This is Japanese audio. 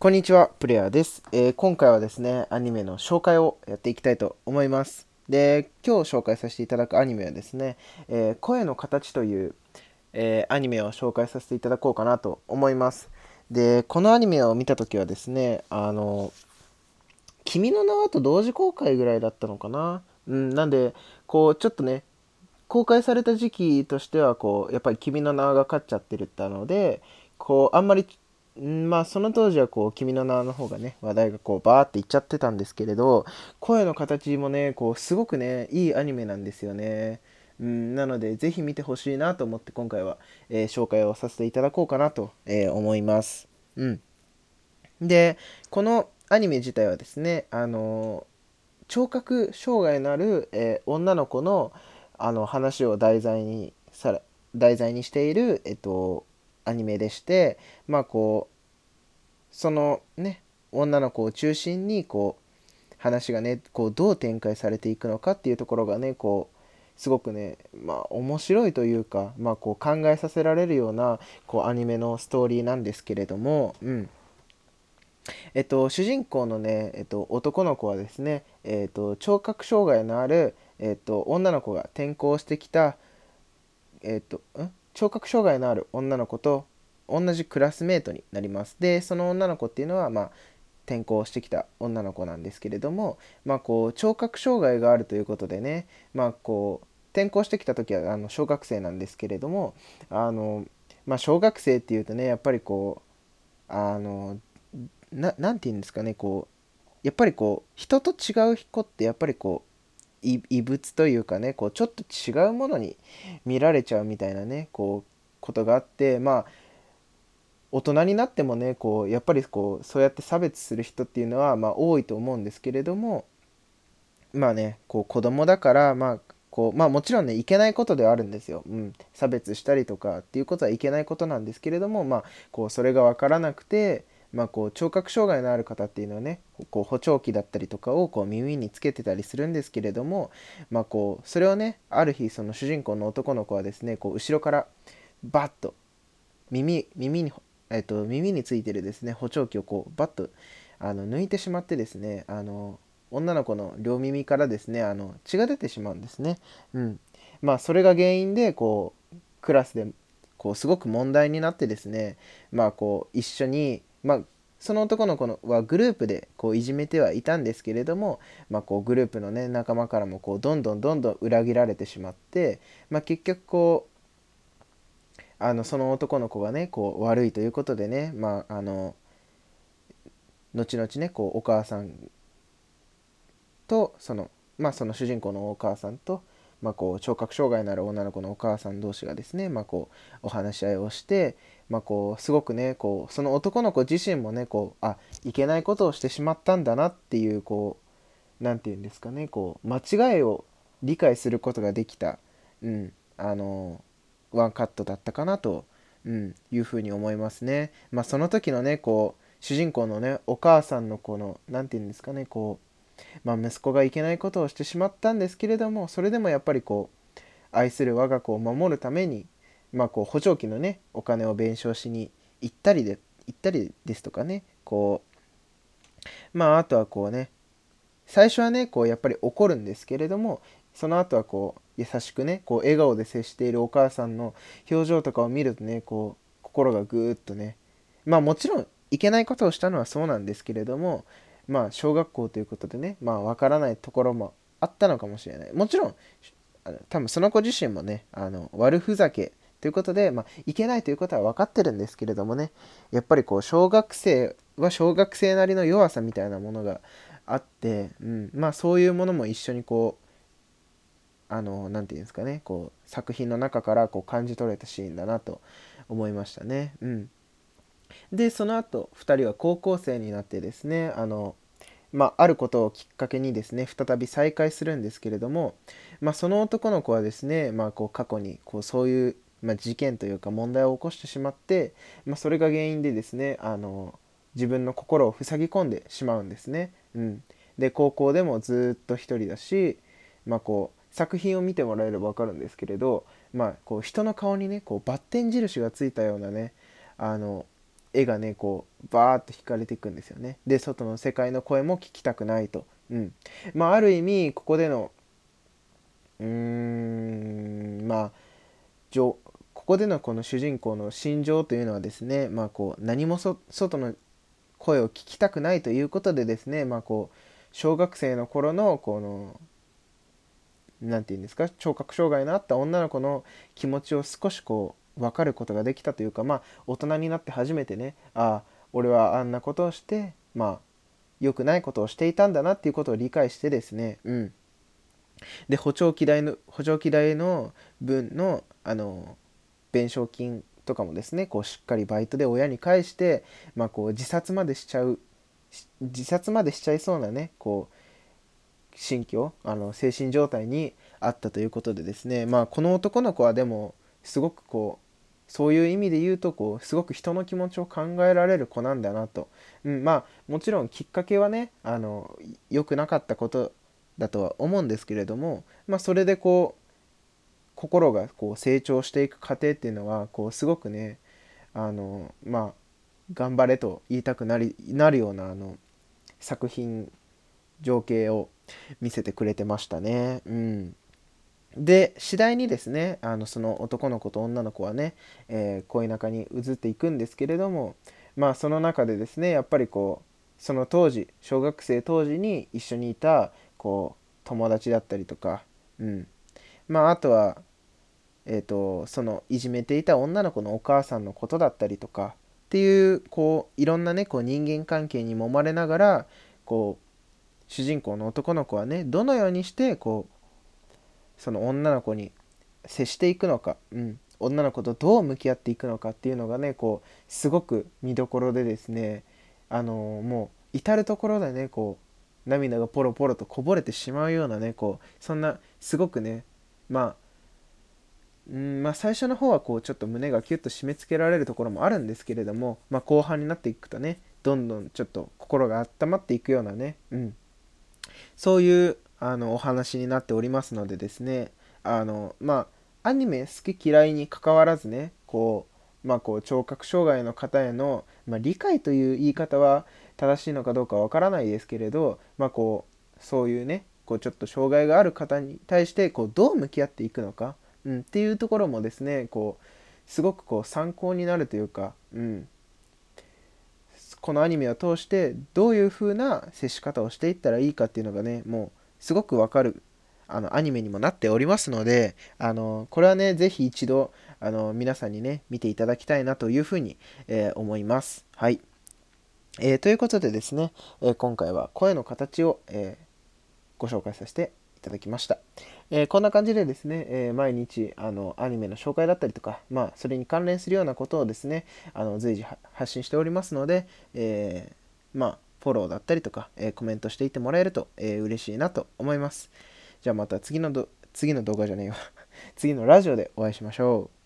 こんにちは、プレイヤーです、えー、今回はですね、アニメの紹介をやっていきたいと思います。で、今日紹介させていただくアニメはですね、えー、声の形という、えー、アニメを紹介させていただこうかなと思います。で、このアニメを見た時はですね、あの、君の名はと同時公開ぐらいだったのかな。うん、なんで、こう、ちょっとね、公開された時期としては、こう、やっぱり君の名が勝っちゃってるったので、こう、あんまりまあその当時はこう「君の名」の方がね話題がこうバーっていっちゃってたんですけれど声の形もねこうすごくねいいアニメなんですよね。うん、なのでぜひ見てほしいなと思って今回は、えー、紹介をさせていただこうかなと、えー、思います。うん、でこのアニメ自体はですねあの聴覚障害のある、えー、女の子のあの話を題材にさ題材にしている、えっと、アニメでしてまあこうそのね女の子を中心にこう話がねこうどう展開されていくのかっていうところがねこうすごくねまあ面白いというか、まあ、こう考えさせられるようなこうアニメのストーリーなんですけれども、うん。えっと、主人公のね、えっと、男の子はですね、えっと、聴覚障害のある、えっと、女の子が転校してきた、えっと、ん？聴覚障害のある女の子と同じクラスメートになります。で、その女の子っていうのは、まあ、転校してきた女の子なんですけれども、まあ、こう聴覚障害があるということでね、まあ、こう転校してきた時はあの小学生なんですけれどもあの、まあ、小学生っていうとねやっぱりこうあのななて言うんですかねこうやっぱりこう人と違う子ってやっぱりこう異物というかねこうちょっと違うものに見られちゃうみたいなねこうことがあってまあ大人になってもねこうやっぱりこうそうやって差別する人っていうのはまあ多いと思うんですけれどもまあねこう子供だからまあこうまあもちろんねいけないことではあるんですよ、うん、差別したりとかっていうことはいけないことなんですけれどもまあこうそれが分からなくてまあ、こう聴覚障害のある方っていうのはねこう補聴器だったりとかをこう耳につけてたりするんですけれども、まあ、こうそれをねある日その主人公の男の子はですねこう後ろからバッと耳耳に、えっと、耳についてるですね補聴器をこうバッとあの抜いてしまってですねあの女の子の両耳からですねあの血が出てしまうんですね。うん、まあそれが原因でこうクラスでこうすごく問題になってですねまあこう一緒にまあ、その男の子のはグループでこういじめてはいたんですけれども、まあ、こうグループの、ね、仲間からもこうどんどんどんどん裏切られてしまって、まあ、結局こうあのその男の子がねこう悪いということでね、まあ、あの後々ねこうお母さんとその,、まあ、その主人公のお母さんと、まあ、こう聴覚障害のある女の子のお母さん同士がですね、まあ、こうお話し合いをして、まあ、こうすごくねこうその男の子自身もねこうあいけないことをしてしまったんだなっていうこう何て言うんですかねこう間違いを理解することができた、うん、あのワンカットだったかなと、うん、いうふうに思いますね。まあ、その時のねこう主人公のねお母さんのこの何て言うんですかねこう、まあ、息子がいけないことをしてしまったんですけれどもそれでもやっぱりこう愛する我が子を守るためにまあこう補聴器のねお金を弁償しに行ったりで行ったりですとかねこうまああとはこうね最初はねこうやっぱり怒るんですけれどもその後はこう優しくねこう笑顔で接しているお母さんの表情とかを見るとねこう心がぐーっとねまあもちろんいけないことをしたのはそうなんですけれどもまあ小学校ということでねまあわからないところもあったのかもしれないもちろんあの多分その子自身もねあの悪ふざけということで、まあ、いけないということは分かってるんですけれどもね、やっぱりこう、小学生は小学生なりの弱さみたいなものがあって、うん、まあそういうものも一緒にこう、あの、何て言うんですかね、こう、作品の中からこう感じ取れたシーンだなと思いましたね。うん。で、その後、2人は高校生になってですね、あの、まあ、あることをきっかけにですね再び再会するんですけれども、まあ、その男の子はですね、まあ、こう過去にこうそういうまあ、事件というか問題を起こしてしまって、まあ、それが原因でですねあの自分の心を塞ぎ込んでしまうんですね。うん、で高校でもずっと一人だし、まあ、こう作品を見てもらえれば分かるんですけれど、まあ、こう人の顔にねこうバッテン印がついたようなねあの絵がねこうバーッと引かれていくんですよね。で外の世界の声も聞きたくないと。うん。まあある意味ここでのうーんまあここでのこの主人公の心情というのはですねまあこう何も外の声を聞きたくないということでですねまあこう小学生の頃のこの何て言うんですか聴覚障害のあった女の子の気持ちを少しこう分かることができたというかまあ大人になって初めてねああ俺はあんなことをしてまあ良くないことをしていたんだなっていうことを理解してですねうん。で補聴器代の補聴器代の分のあの弁償金とかもですねこうしっかりバイトで親に返して、まあ、こう自殺までしちゃう自殺までしちゃいそうなねこう心境あの精神状態にあったということでですねまあこの男の子はでもすごくこうそういう意味で言うとこうすごく人の気持ちを考えられる子なんだなと、うん、まあもちろんきっかけはねあの良くなかったことだとは思うんですけれども、まあ、それでこう心がこう成長していく過程っていうのはこうすごくねあのまあ頑張れと言いたくなりなるようなあの作品情景を見せてくれてましたね。うん、で次第にですねあのその男の子と女の子はね、えー、恋仲に移っていくんですけれどもまあその中でですねやっぱりこうその当時小学生当時に一緒にいたこう友達だったりとか、うん、まああとはえーとそのいじめていた女の子のお母さんのことだったりとかっていうこういろんなねこう人間関係に揉まれながらこう主人公の男の子はねどのようにしてこうその女の子に接していくのか、うん、女の子とどう向き合っていくのかっていうのがねこうすごく見どころでですねあの、もう至る所でねこう涙がポロポロとこぼれてしまうようなねこうそんなすごくねまあうんまあ、最初の方はこうちょっと胸がキュッと締め付けられるところもあるんですけれども、まあ、後半になっていくとねどんどんちょっと心が温まっていくようなね、うん、そういうあのお話になっておりますのでですねあのまあアニメ好き嫌いにかかわらずねこうまあこう聴覚障害の方への、まあ、理解という言い方は正しいのかどうかわからないですけれどまあこうそういうねこうちょっと障害がある方に対してこうどう向き合っていくのかうん、っていうところもですねこうすごくこう参考になるというか、うん、このアニメを通してどういう風な接し方をしていったらいいかっていうのがねもうすごくわかるあのアニメにもなっておりますのであのこれはね是非一度あの皆さんにね見ていただきたいなというふうに、えー、思います。はい、えー、ということでですね、えー、今回は声の形を、えご紹介させていただきました。えー、こんな感じでですね、えー、毎日あのアニメの紹介だったりとか、まあ、それに関連するようなことをですね、あの随時発信しておりますので、えー、まあ、フォローだったりとか、えコメントしていてもらえると、えー、嬉しいなと思います。じゃあまた次の次の動画じゃねえよ。次のラジオでお会いしましょう。